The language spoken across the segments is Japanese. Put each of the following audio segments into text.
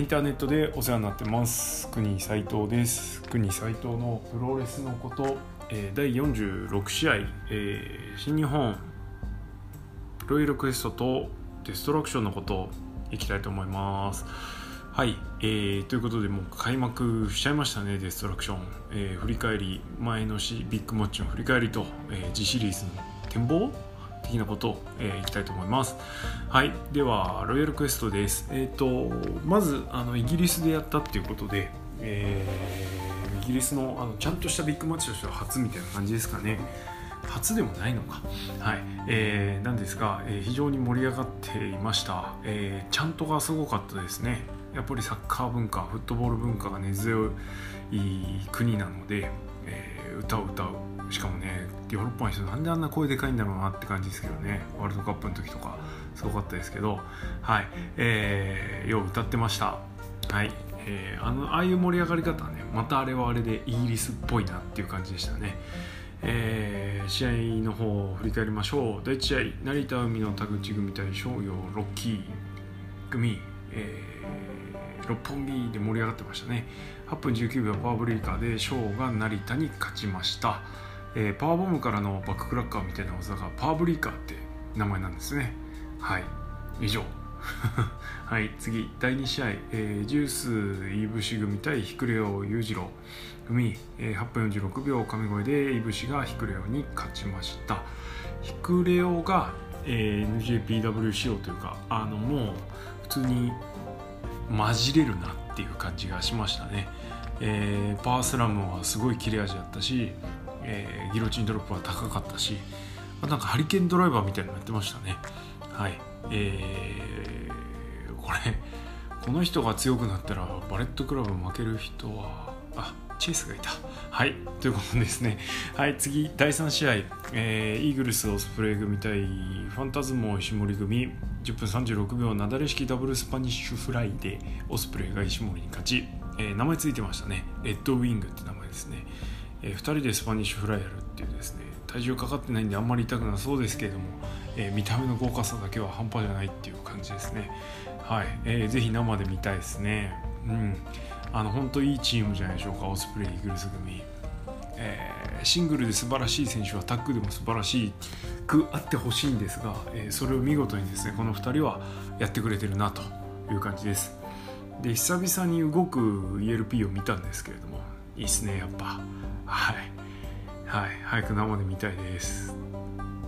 インターネットでお世話になってます。国斉藤です。国斉藤のプロレスのこと、え第46試合、え新日本プロイルクエストとデストラクションのこといきたいと思います。はい、えーということでもう開幕しちゃいましたねデストラクション、えー振り返り前のしビッグマッチの振り返りと、えー、次シリーズの展望的なことを、えーいきたいと思います。はい。ではロイヤルクエストです。えっ、とまずあのイギリスでやったっていうことで、えーイギリスのあのちゃんとしたビッグマッチとしては初みたいな感じですかね。初でもないのか。はい、えーなんですが、えー非常に盛り上がっていました、えーちゃんとがすごかったですね。やっぱりサッカー文化フットボール文化が根強い国なので、えー歌を歌う。しかもねヨーロッパの人なんであんな声でかいんだろうなって感じですけどね。ワールドカップの時とかすごかったですけど。はい、えーよう歌ってました。はい、えーあのああいう盛り上がり方はねまたあれはあれでイギリスっぽいなっていう感じでしたね。えー試合の方を振り返りましょう。第1試合成田海の田口組対商業ロッキー組、えー六本木で盛り上がってましたね。8分19秒パワーブレイカーで翔が成田に勝ちました、えーパワーボムからのバッククラッカーみたいな技がパワーブレイカーって名前なんですね。はい。以上。はい。次。第2試合、えージュースイブシ組対ヒクレオ裕次郎組、えー8分46秒神声でイブシがヒクレオに勝ちました。ヒクレオが、えー NJPW 仕様というかあのもう普通に混じれるなっていう感じがしましたね、えーパワースラムはすごい切れ味だったし、えーギロチンドロップは高かったしあなんかハリケーンドライバーみたいなのやってましたね。はい。えーこれこの人が強くなったらバレットクラブ負ける人はあチェイスがいた。はい。ということですね。はい。次第3試合、えーイーグルスオスプレイ組対ファンタズモ石森組。10分36秒。なだれ式ダブルスパニッシュフライでオスプレイが石森に勝ち、えー名前ついてましたね。レッドウィングって名前ですね、え2人でスパニッシュフライやるっていうですね体重かかってないんであんまり痛くなそうですけれども、えー見た目の豪華さだけは半端じゃないっていう感じですね。はい、えーぜひ生で見たいですね。うん。あの本当いいチームじゃないでしょうかオスプレイイーグルス組、えーシングルで素晴らしい選手はタッグでも素晴らしくあってほしいんですが、えーそれを見事にですねこの2人はやってくれてるなという感じです。で久々に動く ELP を見たんですけれどもいいっすねやっぱ。はい。はい。早く生で見たいです。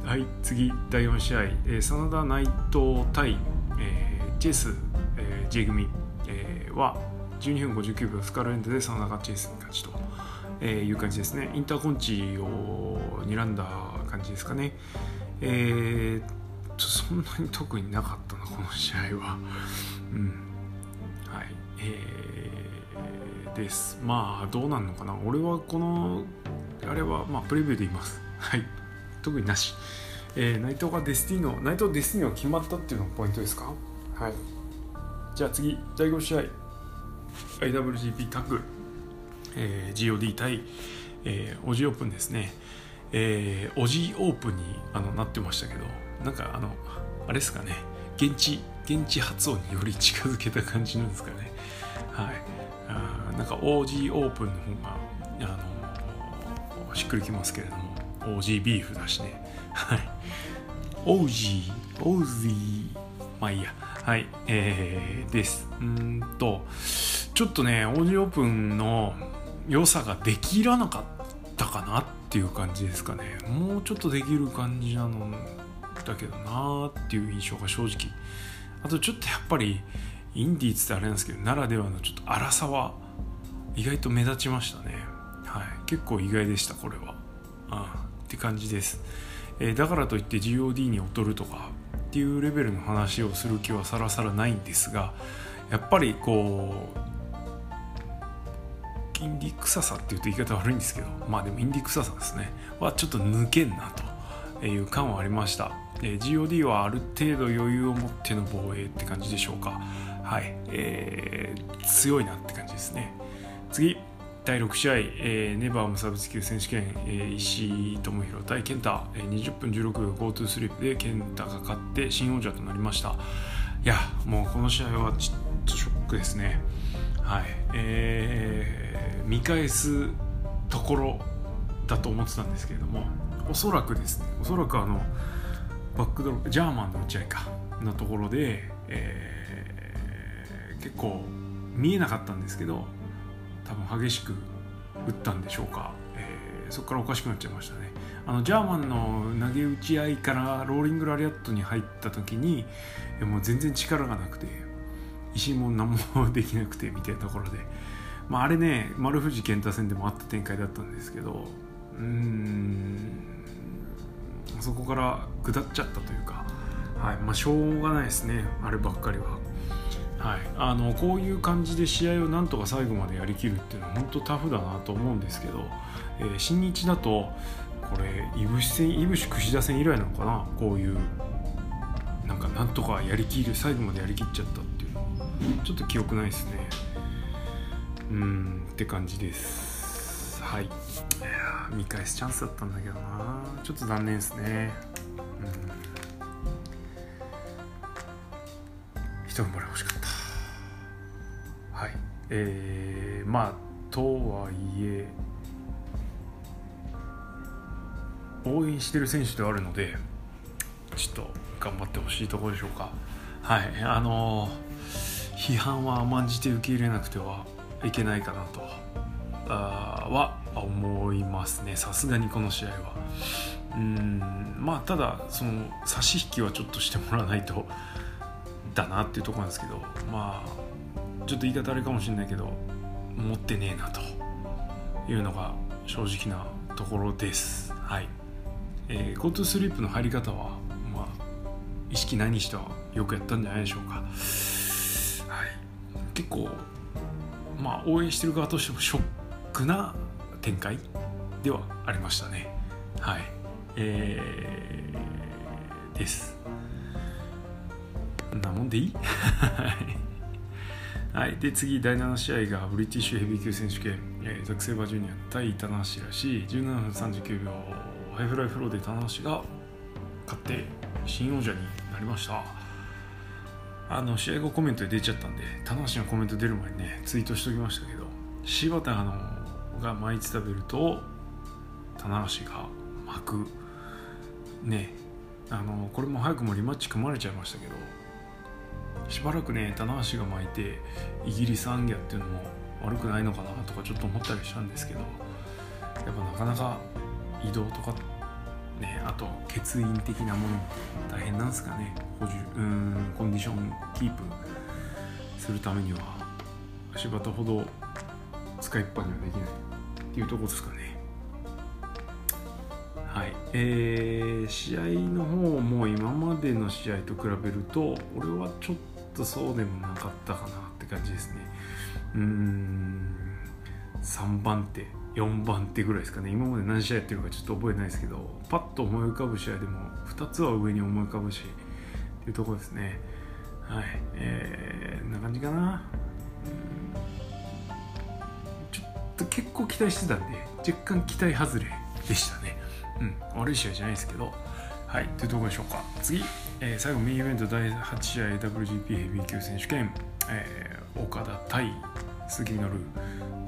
はい。次第4試合、えー真田内藤対、えーチェス、えー J 組、えーは12分59秒スカルエンドで真田がチェスに勝ちと、えーいう感じですね。インターコンチを睨んだ感じですかね。えーそんなに特になかったなこの試合は。うん。はい。えーです。まあどうなんのかな。俺はこのあれはまあプレビューで言います。はい。特になし、えー内藤がデスティーノ内藤デスティーノが決まったっていうのがポイントですか？はい。じゃあ次第5試合。IWGP タッグ、えー GOD 対、えー、オジオープンですね、えー、オジオープンにあのなってましたけどなんかあのあれですかね。現地現地発音により近づけた感じなんですかね。はい。なんか OG オープンの方があのしっくりきますけれども OG ビーフだしね。はい。OG OZ まあいいや。はい。えー、です。うんとちょっとね OG オープンの良さができらなかったかなっていう感じですかね。もうちょっとできる感じなのだけどなーっていう印象が正直。あとちょっとやっぱりインディーっつってあれなんですけどならではのちょっと荒さは意外と目立ちましたね。はい。結構意外でしたこれは。ああって感じです、えーだからといって GOD に劣るとかっていうレベルの話をする気はさらさらないんですがやっぱりこうインディ臭さっていうと言い方悪いんですけどまあでもインディ臭さですね。はちょっと抜けんなという感はありました、えー GOD はある程度余裕を持っての防衛って感じでしょうか。はい、えー強いなって感じですね。次第6試合、えーネバー無差別級選手権、えー石井智弘対健太、えー20分16秒 GoTo スリープで健太が勝って新王者となりました。いやもうこの試合はちょっとショックですね。はい。えー、見返すところだと思ってたんですけれどもおそらくですねおそらくあのバックドロップジャーマンの打ち合いかのところで、えー、結構見えなかったんですけど多分激しく打ったんでしょうか、えー、そこからおかしくなっちゃいましたね。あのジャーマンの投げ打ち合いからローリングラリアットに入った時にもう全然力がなくて石も何もできなくてみたいなところで、まあ、あれね丸藤健太戦でもあった展開だったんですけどうんそこから下っちゃったというか、はいまあ、しょうがないですね。あればっかりは。はい、あのこういう感じで試合をなんとか最後までやりきるっていうのは本当タフだなと思うんですけど、えー、新日だとこれいぶし戦いぶし串田戦以来なのかな？こういうなんかなんとかやりきる最後までやりきっちゃったっていうの。はちょっと記憶ないですね。うんって感じです。はい。見返すチャンスだったんだけどな。ちょっと残念ですね。うん。一踏ん張り欲しかった。えー、まあとはいえ応援してる選手ではあるのでちょっと頑張ってほしいところでしょうか。はい。あの批判は甘んじて受け入れなくてはいけないかなとあは思いますね。さすがにこの試合は。うん。まあただその差し引きはちょっとしてもらわないとだなっていうところなんですけどまあちょっと言い方あれかもしれないけど持ってねえなというのが正直なところですはいえー、GoTo スリープの入り方は、まあ、意識ないにしてはよくやったんじゃないでしょうか。はい、結構、まあ、応援してる側としてもショックな展開ではありましたね。はい。えー、です。こんなもんでいい？はい、で次第7試合がブリティッシュヘビー級選手権、えー、ザク・セイバージュニア対棚橋弘至。17分39秒。ハイフライフローで棚橋が勝って新王者になりました。あの試合後コメントで出ちゃったんで棚橋のコメント出る前にねツイートしときましたけど柴田のが巻いてたベルトを棚橋が巻く。ね。あのこれも早くもリマッチ組まれちゃいましたけどしばらくね棚橋が巻いてイギリスアンギャっていうのも悪くないのかなとかちょっと思ったりしたんですけどやっぱなかなか移動とかねあと欠員的なもの大変なんですかね。補充うんコンディションキープするためには柴田ほど使いっぱにはできないっていうとこですかね。はい。えー、試合の方も今までの試合と比べると俺はちょっとそうでもなかったかなって感じですね。うーん。3番手4番手ぐらいですかね。今まで何試合やってるかちょっと覚えてないですけどパッと思い浮かぶ試合でも2つは上に思い浮かぶしっていうところですね。はい。えー、な感じかな。ちょっと結構期待してたんで若干期待外れでしたね。うん。悪い試合じゃないですけど。はい。というところでしょうか。次、えー、最後メインイベント第8試合 WGP ヘビー級選手権、えー、岡田対杉のル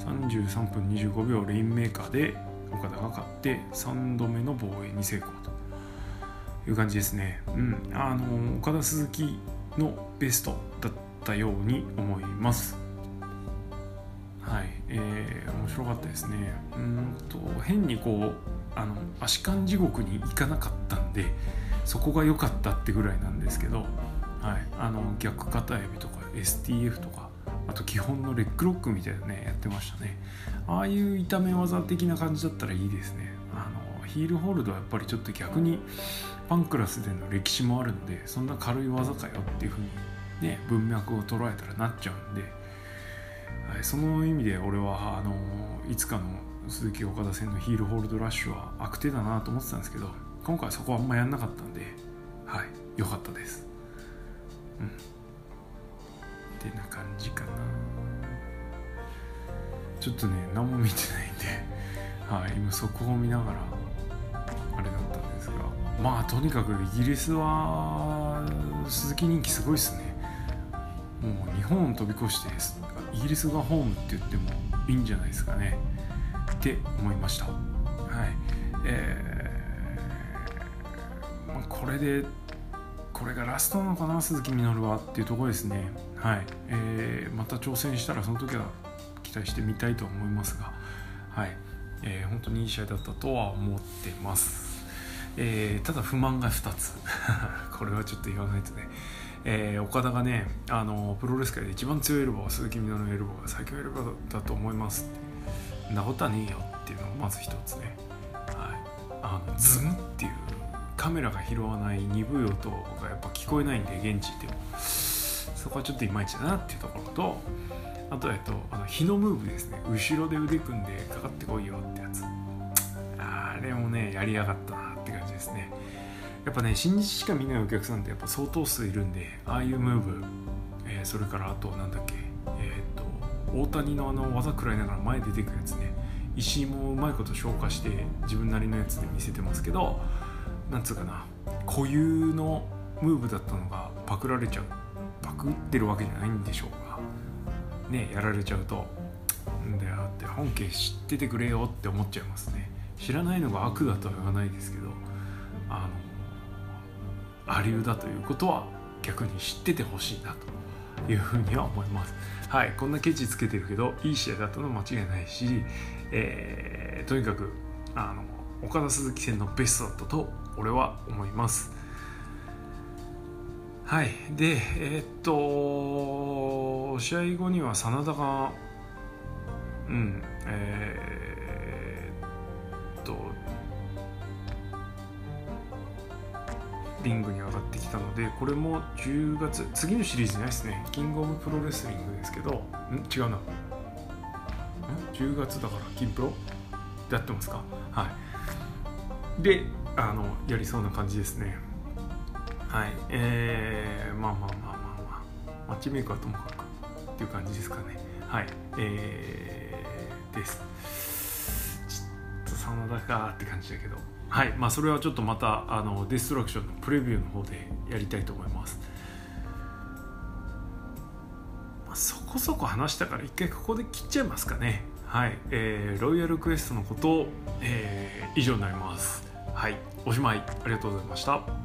33分25秒レインメーカーで岡田が勝って3度目の防衛に成功という感じですね。うん、あの岡田鈴木のベストだったように思います。はい、えー、面白かったですね。うんと変にこうあの足換地獄に行かなかったんでそこが良かったってぐらいなんですけど、はい、あの逆肩エビとか STF とかあと基本のレッグロックみたいなねやってましたね。ああいう炒め技的な感じだったらいいですね。あのヒールホールドはやっぱりちょっと逆にパンクラスでの歴史もあるのでそんな軽い技かよっていう風にね文脈を捉えたらなっちゃうんで、はい、その意味で俺はあのいつかの鈴木岡田戦のヒールホールドラッシュは悪手だなと思ってたんですけど今回そこはあんまやんなかったんではい良かったです。うん。ってな感じかな。ちょっとね何も見てないんで、はい、今そこを見ながらあれだったんですがまあとにかくイギリスは鈴木人気すごいっすね。もう日本を飛び越してイギリスがホームって言ってもいいんじゃないですかね。って思いました。はい。えー、これでこれがラストなのかな鈴木みのるはっていうところですね。はい、えー、また挑戦したらその時は期待してみたいと思いますが。はい、えー、本当にいい試合だったとは思ってます。えー、ただ不満が2つ。これはちょっと言わないとね。えー、岡田がねあのプロレス界で一番強いエルボーは鈴木みのるエルボーが最強エルボーだと思います。ってなことはねえよっていうのがまず一つね、はい、あのズムっていうカメラが拾わない鈍い音がやっぱ聞こえないんで現地でもそこはちょっといまいちだなっていうところとあとはえっとあの日のムーブですね。後ろで腕組んでかかってこいよってやつ。あれもねやりやがったなって感じですね。やっぱね新日しか見ないお客さんってやっぱ相当数いるんでああいうムーブ、えー、それからあとなんだっけえっ、と大谷のあの技食らいながら前出てくるやつね。石井もうまいこと消化して自分なりのやつで見せてますけどなんつうかな固有のムーブだったのがパクられちゃうパクってるわけじゃないんでしょうがねやられちゃうとんだよって本家知っててくれよって思っちゃいますね。知らないのが悪だとは言わないですけどあのアリューだということは逆に知っててほしいなというふうには思います。はいこんなケチつけてるけどいい試合だったの間違いないし、えー、とにかくあの岡田鈴木戦のベストだったと俺は思います。はい。でえー、っと試合後には真田がうんえー、っとリングに上がってきたのでこれも10月次のシリーズじゃないですね。キングオブプロレスリングですけどん？違うな。10月だから金プロ？やってますか？はい。であのやりそうな感じですね。はい。えー、まあまあまあまあまあ。マッチメイクはともかくっていう感じですかね。はい。えー、です。ちょっと真田かって感じだけど。はい。まあそれはちょっとまたあのデストラクションのプレビューの方でやりたいと思います、まあ、そこそこ話したから一回ここで切っちゃいますかね。はい、えー、ロイヤルクエストのことを、えー、以上になります。はいおしまい。ありがとうございました。